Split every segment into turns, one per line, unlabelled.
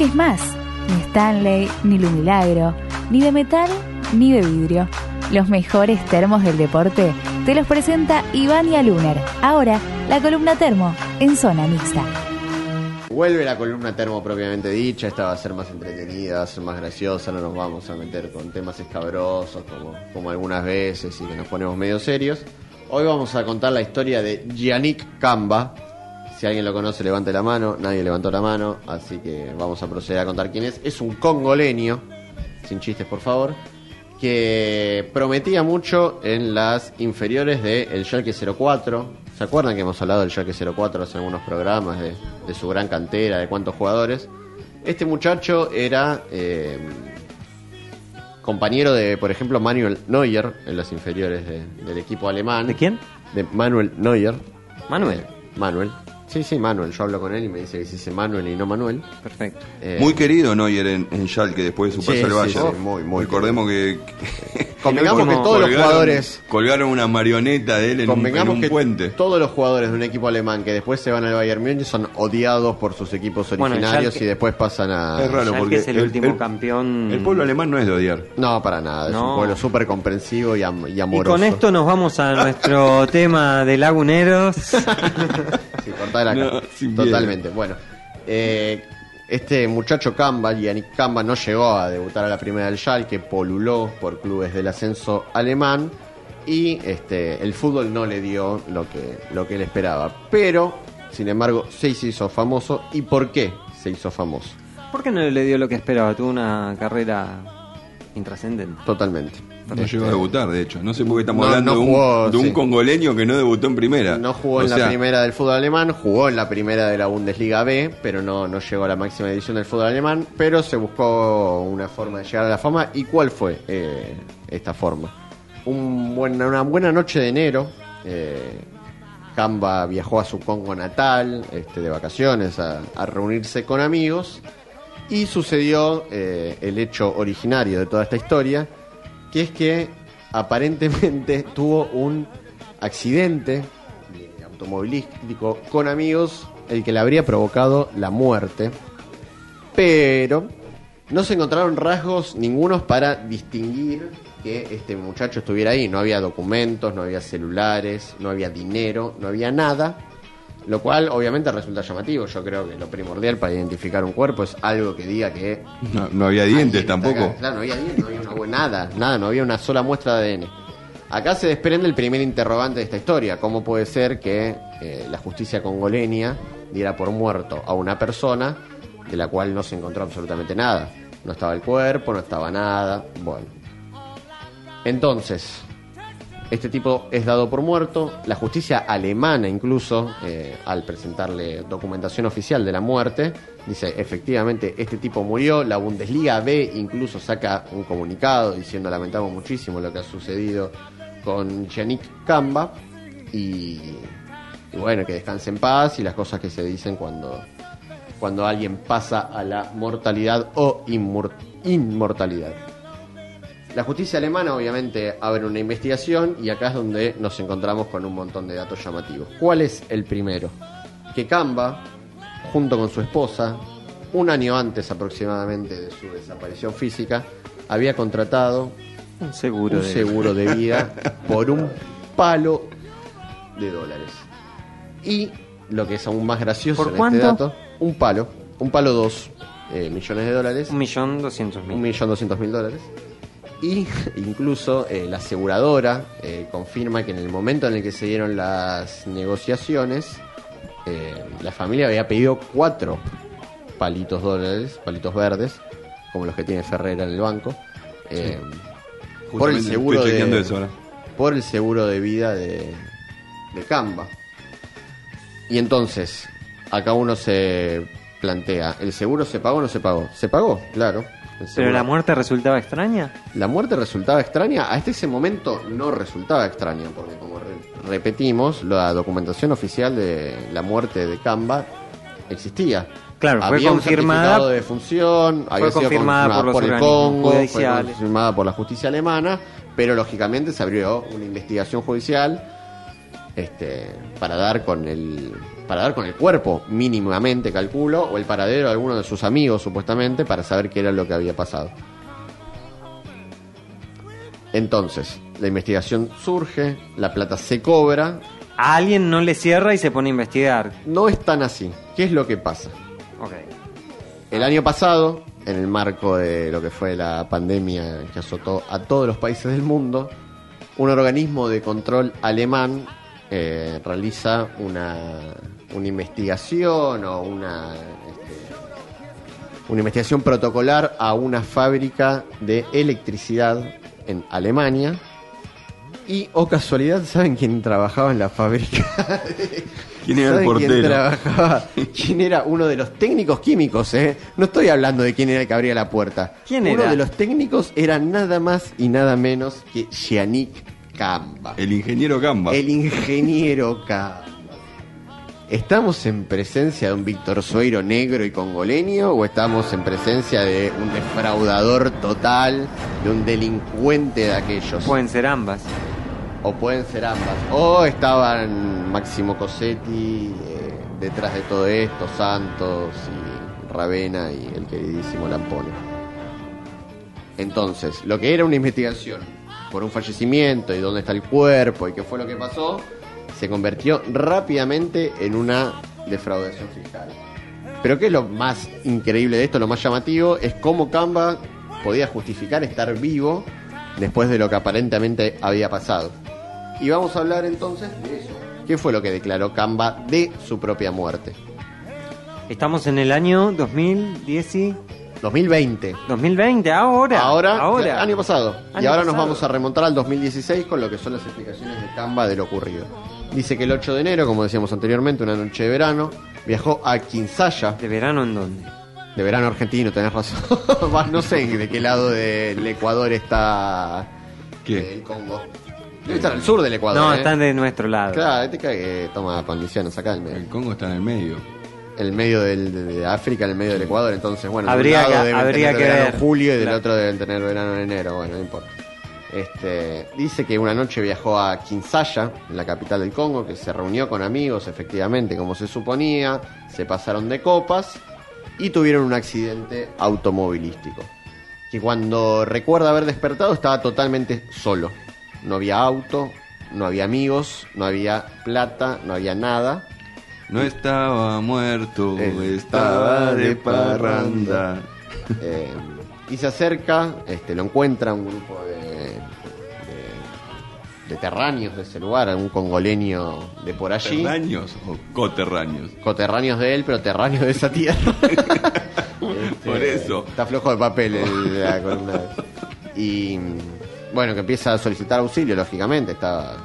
busques más. Ni Stanley, ni Lumilagro, ni de metal, ni de vidrio. Los mejores termos del deporte te los presenta Ivania Luner. Ahora, la columna termo en zona mixta.
Vuelve la columna termo propiamente dicha, esta va a ser más entretenida, va a ser más graciosa, no nos vamos a meter con temas escabrosos como, como algunas veces y que nos ponemos medio serios. Hoy vamos a contar la historia de Yannick Camba. Si alguien lo conoce, levante la mano. Nadie levantó la mano, así que vamos a proceder a contar quién es. Es un congoleño, sin chistes por favor, que prometía mucho en las inferiores del el Schalke 04. ¿Se acuerdan que hemos hablado del Schalke 04 hace algunos programas de, de su gran cantera, de cuántos jugadores? Este muchacho era eh, compañero de, por ejemplo, Manuel Neuer en las inferiores de- del equipo alemán.
¿De quién?
De Manuel Neuer.
Manuel.
Eh, Manuel. Sí, sí, Manuel. Yo hablo con él y me dice que se dice Manuel y no Manuel.
Perfecto.
Eh,
Muy querido Neuer en, en Schalke después de su
Sí,
paso al
sí, muy, muy
Recordemos que,
Convengamos que todos los jugadores.
colgaron una marioneta de él en un, en
Convengamos
un
que
puente.
todos los jugadores de un equipo alemán que después se van al Bayern Múnich son odiados por sus equipos
Bueno,
originarios
Schalke-
y después pasan a.
Es raro
Schalke
porque
es el último campeón.
El pueblo alemán no es de odiar.
No, para nada. Es
No.
un pueblo súper comprensivo y, am- y
Y
amoroso.
con esto nos vamos a nuestro tema de laguneros.
Sí, cortala acá.
No, sin
Totalmente. Bueno, eh, este muchacho Kamba, Yannick Kamba, no llegó a debutar a la primera del Schalke, poluló por clubes del ascenso alemán y este, el fútbol no le dio lo que, lo que él esperaba. Pero, sin embargo, se hizo famoso. ¿Y por qué se hizo famoso?
¿Por qué no le dio lo que esperaba? Tuvo una carrera intrascendente.
Totalmente.
No llegó a debutar, de hecho. No sé por qué estamos
No,
hablando
no
de, un,
jugó,
de un
sí.
congoleño que no debutó en primera.
No jugó
O
en la primera del fútbol alemán, jugó en la primera de la Bundesliga B, pero no, no llegó a la máxima edición del fútbol alemán, pero se buscó una forma de llegar a la fama. ¿Y cuál fue eh, esta forma? Un buen- una buena noche de enero, eh, Kamba viajó a su Congo natal este, de vacaciones a, a reunirse con amigos y sucedió eh, el hecho originario de toda esta historia, que es que aparentemente tuvo un accidente automovilístico con amigos, el que le habría provocado la muerte, pero no se encontraron rasgos ningunos para distinguir que este muchacho estuviera ahí. No había documentos, no había celulares, no había dinero, no había nada. Lo cual obviamente resulta llamativo. Yo creo que lo primordial para identificar un cuerpo es algo que diga que
No, no había dientes tampoco.
acá. Claro, no había dientes, no había una nada, nada, no había una sola muestra de ADN. Acá se desprende el primer interrogante de esta historia. ¿Cómo puede ser que eh, la justicia congoleña diera por muerto a una persona de la cual no se encontró absolutamente nada? No estaba el cuerpo, no estaba nada. Bueno. Entonces, este tipo es dado por muerto. La justicia alemana incluso, eh, al presentarle documentación oficial de la muerte, dice, efectivamente, este tipo murió. La Bundesliga B incluso saca un comunicado diciendo, lamentamos muchísimo lo que ha sucedido con Yannick Kamba. Y, y bueno, que descanse en paz y las cosas que se dicen cuando, cuando alguien pasa a la mortalidad o inmor- inmortalidad. La justicia alemana obviamente abre una investigación y acá es donde nos encontramos con un montón de datos llamativos. ¿Cuál es el primero? Que Kamba, junto con su esposa, un año antes aproximadamente de su desaparición física, había contratado
Un seguro.
un
de-
seguro de vida por un palo de dólares. Y lo que es aún más gracioso
¿Por
en
cuánto?
este dato, un palo, un palo dos eh, millones de dólares
Un millón doscientos
un
mil.
millón doscientos mil dólares. Y incluso eh, la aseguradora eh, confirma que en el momento en el que se dieron las negociaciones, eh, la familia había pedido cuatro palitos dólares, palitos verdes, como los que tiene Ferrera en el banco, eh, por el seguro de,
eso
por el seguro de vida de, de Canva. Y entonces, acá uno se plantea, ¿el seguro se pagó o no se pagó? Se pagó, claro.
Pero la muerte resultaba extraña.
la muerte resultaba extraña, hasta ese momento no resultaba extraña, porque como re- repetimos, la documentación oficial de la muerte de Camba existía.
Claro, fue
Había un
confirmada-
certificado de defunción, había sido
confirmada por los
el Congo, fue
judiciales.
confirmada por la justicia alemana, pero lógicamente se abrió una investigación judicial este, para dar con el para dar con el cuerpo mínimamente calculo o el paradero de alguno de sus amigos supuestamente para saber qué era lo que había pasado. Entonces, la investigación surge, la plata se cobra,
A alguien no le cierra y se pone a investigar.
no es tan así. ¿Qué es lo que pasa? El año pasado, en el marco de lo que fue la pandemia que azotó a todos los países del mundo, un organismo de control alemán eh, realiza una, una investigación o una, este, una investigación protocolar a una fábrica de electricidad en Alemania. Y, o casualidad, ¿saben quién trabajaba en la fábrica?
¿Quién era el
¿Saben quién trabajaba? ¿Quién era uno de los técnicos químicos, eh? No estoy hablando de quién era el que abría la puerta.
¿Quién
uno
era?
de los técnicos era nada más y nada menos que Yannick
El ingeniero Gamba.
El ingeniero Kamba. ¿Estamos en presencia de un Víctor Sueiro negro y congoleño o estamos en presencia de un defraudador total, de un delincuente de aquellos?
Pueden ser ambas.
O pueden ser ambas. O estaban Máximo Cosetti eh, detrás de todo esto, Santos y Ravena y el queridísimo Lampone. Entonces, lo que era una investigación por un fallecimiento y dónde está el cuerpo y qué fue lo que pasó, se convirtió rápidamente en una defraudación fiscal. Pero qué es lo más increíble de esto, lo más llamativo, es cómo Camba podía justificar estar vivo después de lo que aparentemente había pasado. Y vamos a hablar entonces de eso. ¿Qué fue lo que declaró Camba de su propia muerte?
Estamos en el año 2010 y-
2020.
2020, ahora.
Ahora,
ahora.
año pasado. y ahora nos vamos a remontar al 2016 con lo que son las explicaciones de Camba de lo ocurrido. Dice que el 8 de enero, como decíamos anteriormente, una noche de verano, viajó a Quinsaya,
¿De verano en dónde?
de verano argentino, tenés razón. No sé de qué lado del Ecuador está
¿Qué?
el Congo. Debe estar al sur del Ecuador.
no,
¿eh?
están de nuestro lado.
Claro, te cae que toma condiciones acá en
El. Congo está en el medio.
El medio del, de, África, en el medio del Ecuador. Entonces, bueno,
Habría
de un lado
que-
deben
habría
tener
que
verano
ver.
en julio y del
Claro.
otro deben tener verano en enero. Bueno, no importa. Este, dice que una noche viajó a Kinsaya, en la capital del Congo, que se reunió con amigos, efectivamente, como se suponía, se pasaron de copas y tuvieron un accidente automovilístico. Que cuando recuerda haber despertado estaba totalmente solo. No había auto, no había amigos, no había plata, no había nada.
No estaba muerto,
Él
estaba de parranda.
Eh, y se acerca, este, lo encuentra un grupo de, de, de terráneos de ese lugar, un congoleño de por allí,
¿Terraños o coterráneos?
coterráneos de él, pero terráneos de esa tierra. Este,
Por eso.
Está flojo de papel el- la columna. Y bueno, que empieza a solicitar auxilio, lógicamente, está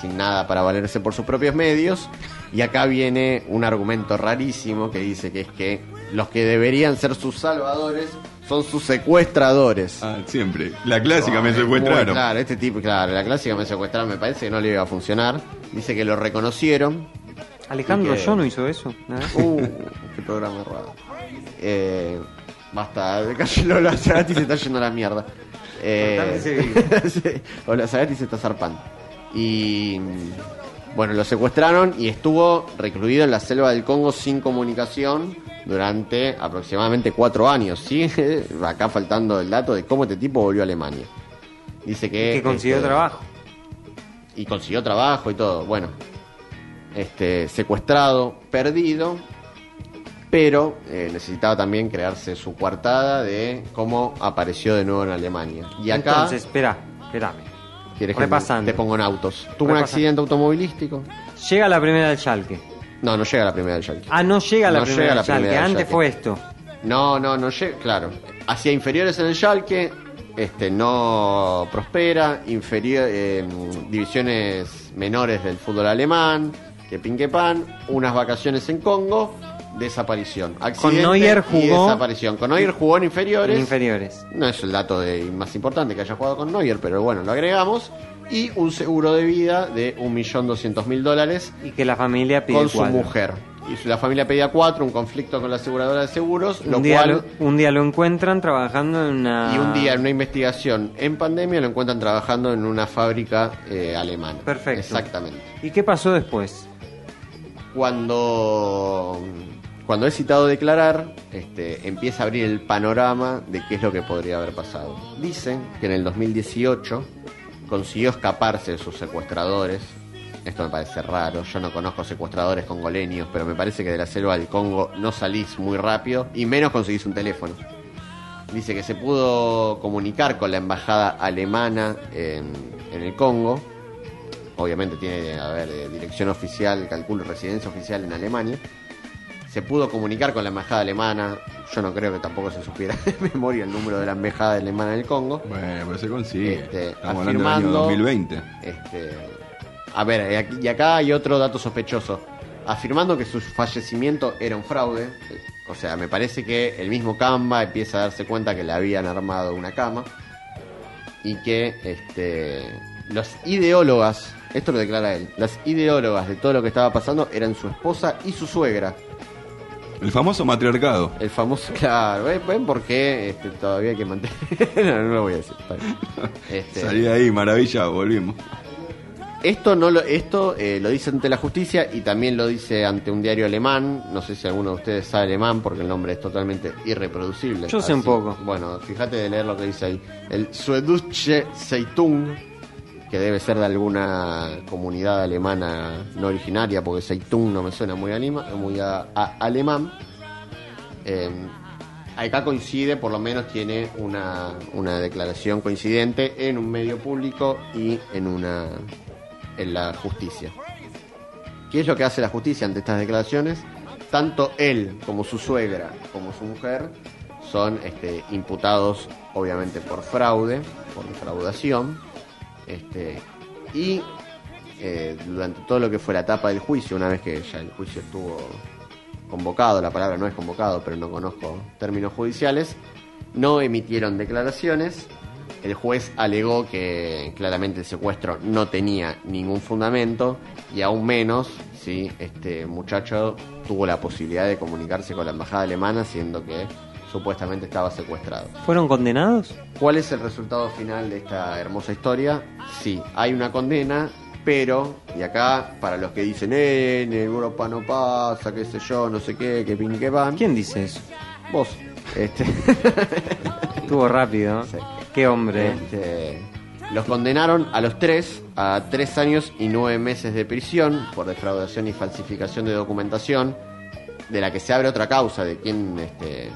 sin nada para valerse por sus propios medios. Y acá viene un argumento rarísimo que dice que es que los que deberían ser sus salvadores son sus secuestradores.
Ah, siempre. La clásica me
Muy
secuestraron.
Claro, este tipo, claro, la clásica me secuestraron, me parece que no le iba a funcionar. Dice que lo reconocieron.
Alejandro yo no hizo eso. ¿no?
Uh, qué programa raro. Eh, basta, Lola Zagati se está yendo a la mierda. Eh, sí, Lola Zagati se está zarpando. Y bueno, lo secuestraron y estuvo recluido en la selva del Congo sin comunicación durante aproximadamente cuatro años. Sigue acá faltando el dato de cómo este tipo volvió a Alemania. Dice que.
que consiguió
este,
trabajo.
y consiguió trabajo y todo. Bueno, este, secuestrado, perdido, pero eh, necesitaba también crearse su coartada de cómo apareció de nuevo en Alemania. Y acá,
Entonces, espera, espérame.
¿Quieres que
repasando.
te pongo en autos? Tuvo un
Repasando.
accidente automovilístico.
Llega la primera del Schalke.
No, no llega a la primera del Schalke.
Ah, no llega la
No
primera
llega
del
la
Schalke.
primera del
Antes
Schalke.
fue esto.
No, no, no llega, claro. Hacia inferiores en el Schalke, este, no prospera, inferior, eh, divisiones menores del fútbol alemán, que pin que pan, unas vacaciones en Congo, desaparición. Accidente
Neuer
y
jugó-
desaparición. Con Neuer jugó en inferiores.
En inferiores.
no es el dato de- más importante que haya jugado con Neuer, pero bueno, lo agregamos. Y un seguro de vida de 1.200.000 dólares
Y que la familia pide
con su mujer. y la familia pedía cuatro, un conflicto con la aseguradora de seguros, lo
Un día,
cual...
lo, un día lo encuentran trabajando en una...
Y un día en una investigación en pandemia lo encuentran trabajando en una fábrica eh, alemana.
Perfecto.
Exactamente.
¿Y qué pasó después?
Cuando, cuando es citado a declarar, este, empieza a abrir el panorama de qué es lo que podría haber pasado. Dicen que en el 2018 consiguió escaparse de sus secuestradores. Esto me parece raro, yo no conozco secuestradores congoleños, pero me parece que de la selva del Congo no salís muy rápido y menos conseguís un teléfono. Dice que se pudo comunicar con la embajada alemana en, el Congo. Obviamente tiene, a ver, eh, dirección oficial, calculo residencia oficial en Alemania. Se pudo comunicar con la embajada alemana. Yo no creo que tampoco se supiera de memoria el número de la embajada alemana en el Congo.
Bueno, pero se consigue.
Este,
Estamos hablando del año
afirmando-
2020.
Este, a ver, y acá hay otro dato sospechoso. Afirmando que su fallecimiento era un fraude. O sea, me parece que el mismo Camba empieza a darse cuenta que le habían armado una cama. Y que este, los ideólogas, esto lo declara él, las ideólogas de todo lo que estaba pasando eran su esposa y su suegra.
El famoso matriarcado.
El famoso, claro, ¿ven, ven por qué este, todavía hay que mantener? no, no lo voy a decir. Este,
Salí de ahí, maravilla, volvimos.
Esto no lo, esto eh, lo dice ante la justicia y también lo dice ante un diario alemán. No sé si alguno de ustedes sabe alemán porque el nombre es totalmente irreproducible.
Yo sé un poco.
Bueno, fíjate de leer lo que dice ahí. El Süddeutsche Zeitung, que debe ser de alguna comunidad alemana no originaria, porque Zeitung no me suena muy, anima, muy a- alemán. Eh, acá coincide, por lo menos tiene una, una declaración coincidente en un medio público y en una en la justicia. ¿Qué es lo que hace la justicia ante estas declaraciones? Tanto él como su suegra como su mujer son este, imputados obviamente por fraude, por defraudación, este, y eh, durante todo lo que fue la etapa del juicio, una vez que ya el juicio estuvo convocado, la palabra no es convocado, pero no conozco términos judiciales, no emitieron declaraciones. El juez alegó que claramente el secuestro no tenía ningún fundamento y aún menos si este muchacho tuvo la posibilidad de comunicarse con la embajada alemana siendo que supuestamente estaba secuestrado.
¿Fueron condenados?
¿Cuál es el resultado final de esta hermosa historia? Sí, hay una condena, pero, y acá, para los que dicen, eh, en Europa no pasa, qué sé yo, no sé qué, que pin, que van.
¿Quién dice eso?
Vos. Este,
Estuvo rápido.
Sí.
Qué hombre.
este, los condenaron a los tres a tres años y nueve meses de prisión por defraudación y falsificación de documentación, de la que se abre otra causa de quién, este,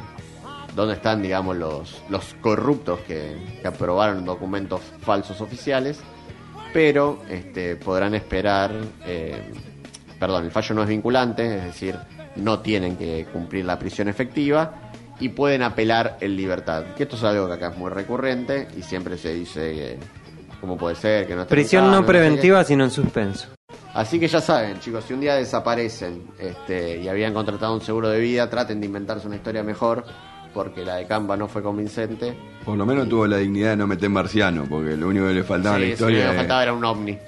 dónde están, digamos, los, los corruptos que, que aprobaron documentos falsos oficiales, pero este, podrán esperar, eh, perdón, el fallo no es vinculante, es decir, no tienen que cumplir la prisión efectiva y pueden apelar en libertad. Que esto es algo que acá es muy recurrente y siempre se dice que, ¿cómo puede ser? Que no
Prisión no preventiva, sino en suspenso.
Así que ya saben, chicos, si un día desaparecen este, y habían contratado un seguro de vida, traten de inventarse una historia mejor, porque la de Canva no fue convincente.
Por lo menos tuvo la dignidad de no meter marciano, porque lo único que le faltaba a la
Sí, si lo
historia
que
es-
faltaba era un ovni.